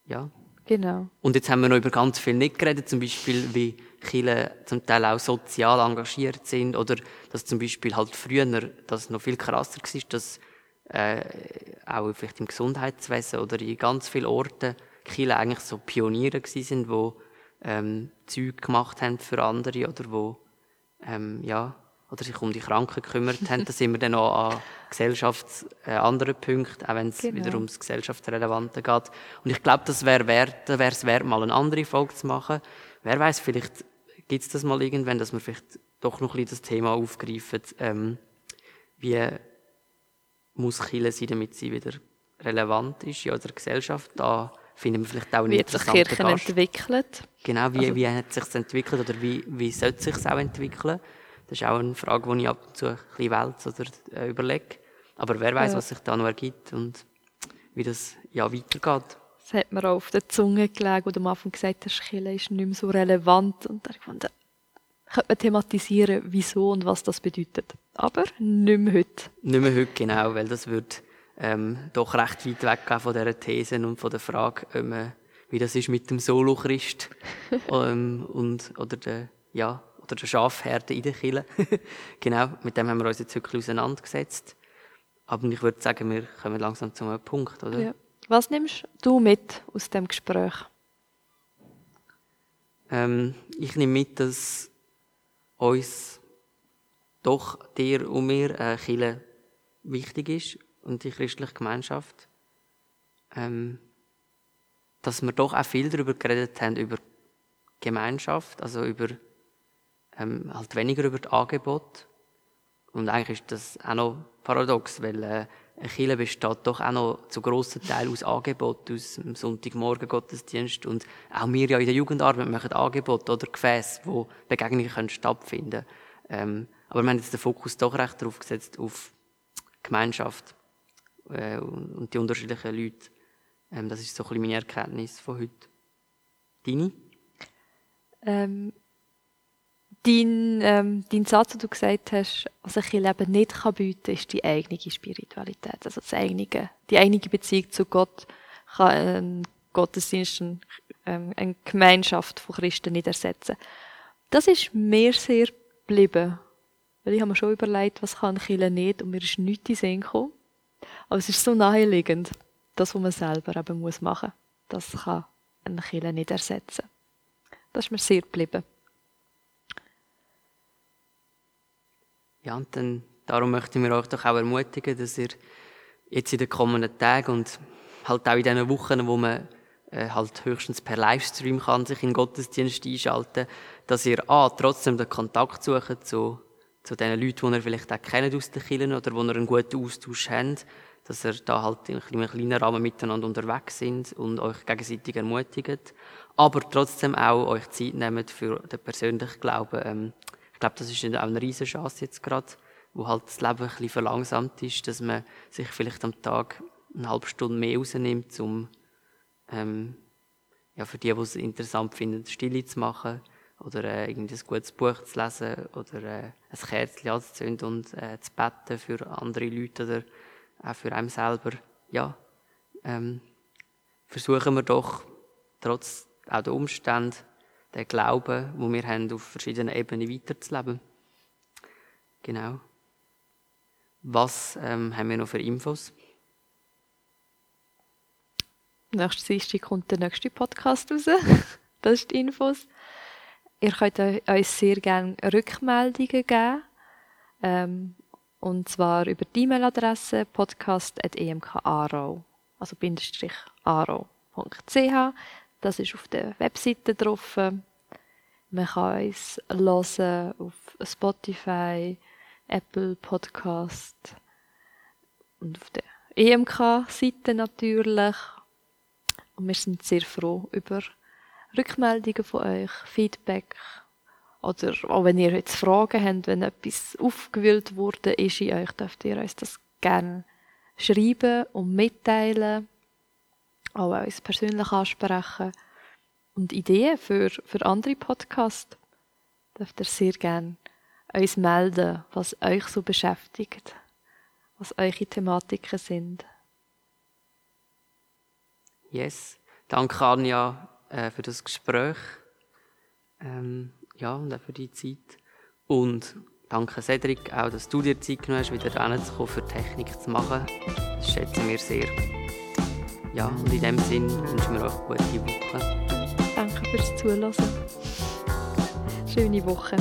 S2: Ja.
S3: Genau.
S2: Und jetzt haben wir noch über ganz viel nicht geredet, zum Beispiel, wie Chile zum Teil auch sozial engagiert sind oder dass zum Beispiel halt früher das noch viel krasser war, dass äh, auch vielleicht im Gesundheitswesen oder in ganz vielen Orten Chile eigentlich so Pioniere sind, wo ähm, Zeug gemacht haben für andere oder wo ähm, ja oder sich um die Kranken gekümmert haben. Da sind wir dann auch an Gesellschafts äh, anderen Punkten, auch wenn es genau. wieder ums Gesellschaftsrelevante geht. Und ich glaube, das wäre wert, wäre es wert, mal eine andere Folge zu machen. Wer weiß, vielleicht gibt es das mal irgendwann, dass wir vielleicht doch noch ein bisschen das Thema aufgreifen, ähm, wie muss Chile sein, damit sie wieder relevant ist in unserer Gesellschaft. Da finden wir vielleicht auch einen
S3: Wie hat sich Kirche entwickelt?
S2: Genau, wie, also, wie hat sich entwickelt oder wie, wie sollte sich auch entwickeln? Das ist auch eine Frage, die ich ab und zu ein bisschen wälze oder äh, überlege. Aber wer weiß, ja. was sich da noch ergibt und wie das ja weitergeht.
S3: Das hat mir auch auf der Zunge gelegen, wo du am Anfang gesagt hast, Kirche ist nicht mehr so relevant. Und fand ich, könnte man thematisieren, wieso und was das bedeutet. Aber nicht mehr heute.
S2: Nicht mehr heute, genau, weil das wird ähm, doch recht weit weggehen von dieser Thesen und von der Frage, ähm, wie das ist mit dem Solo-Christ ähm, und, oder der, ja, oder der Schafherde in der Kille. genau, mit dem haben wir uns jetzt wirklich auseinandergesetzt. Aber ich würde sagen, wir kommen langsam zum Punkt, oder? Ja.
S3: Was nimmst du mit aus dem Gespräch?
S2: Ähm, ich nehme mit, dass uns doch dir und mir äh, Chile wichtig ist und die christliche Gemeinschaft. Ähm, dass wir doch auch viel darüber geredet haben, über Gemeinschaft, also über ähm, halt weniger über das Angebot. Und eigentlich ist das auch noch paradox, weil äh, eine Kirche besteht doch auch noch zu grossen Teil aus Angebot, aus dem Sonntagmorgen Gottesdienst und auch wir ja in der Jugendarbeit machen Angebot oder Gefäße, wo Begegnungen können stattfinden ähm, aber wir haben jetzt den Fokus doch recht darauf gesetzt, auf Gemeinschaft äh, und die unterschiedlichen Leute. Ähm, das ist so ein bisschen meine Erkenntnis von heute. Deine?
S3: Ähm, dein, ähm, dein Satz, den du gesagt hast, was ich Leben nicht kann bieten ist die eigene Spiritualität. Also das eigene, die eigene Beziehung zu Gott kann ein Gottesdienst, ähm, eine Gemeinschaft von Christen nicht ersetzen. Das ist mir sehr geblieben. Weil ich habe mir schon überlegt, was kann Kirche nicht und mir ist nichts in den Sinn gekommen. Aber es ist so naheliegend, das, was man selber eben machen muss. Das kann eine Kirche nicht ersetzen. Das ist mir sehr geblieben.
S2: Ja, und dann, darum möchten wir euch doch auch ermutigen, dass ihr jetzt in den kommenden Tagen und halt auch in diesen Wochen, wo man äh, halt höchstens per Livestream kann sich in den Gottesdienst einschalten, dass ihr A, trotzdem den Kontakt sucht zu, zu den Leuten, die ihr vielleicht auch kennt aus den Kirchen oder wo ihr einen guten Austausch habt, dass ihr da halt in einem kleinen Rahmen miteinander unterwegs sind und euch gegenseitig ermutigt, aber trotzdem auch euch Zeit nehmt für den persönlichen Glauben. Ähm, ich glaube, das ist auch eine riesige Chance jetzt gerade, wo halt das Leben ein bisschen verlangsamt ist, dass man sich vielleicht am Tag eine halbe Stunde mehr rausnimmt, um ähm, ja, für die, die es interessant finden, Stille zu machen oder äh, ein gutes Buch zu lesen oder äh, ein Kerzchen anzuzünden und äh, zu beten für andere Leute oder auch für einen selber. Ja, ähm, versuchen wir doch trotz auch der Umstände den Glauben, wo wir haben, auf verschiedenen Ebenen weiterzuleben. Genau. Was ähm, haben wir noch für Infos?
S3: Nächste Dienstag kommt der nächste Podcast raus. das ist die Infos. Ihr könnt uns sehr gerne Rückmeldungen geben. Ähm, und zwar über die E-Mail-Adresse podcast.emkaro, also bindestrich aro.ch. Das ist auf der Webseite drauf. Man kann uns hören auf Spotify, Apple Podcast und auf der EMK-Seite natürlich. Und wir sind sehr froh über Rückmeldungen von euch, Feedback. Oder auch wenn ihr jetzt Fragen habt, wenn etwas aufgewühlt wurde ist in euch, dürft ihr uns das gerne schreiben und mitteilen. Auch uns persönlich ansprechen. Und Ideen für, für andere Podcasts dürft ihr sehr gerne uns melden, was euch so beschäftigt, was eure Thematiken sind.
S2: Yes. Danke, Anja, äh, für das Gespräch. Ähm, ja, und auch für die Zeit. Und danke, Cedric, auch, dass du dir Zeit genommen hast, wieder reinzukommen, für Technik zu machen. Das schätzen wir sehr. Ja, und in dem Sinn wünschen wir euch gute Woche.
S3: Danke fürs Zuhören. Schöne Woche.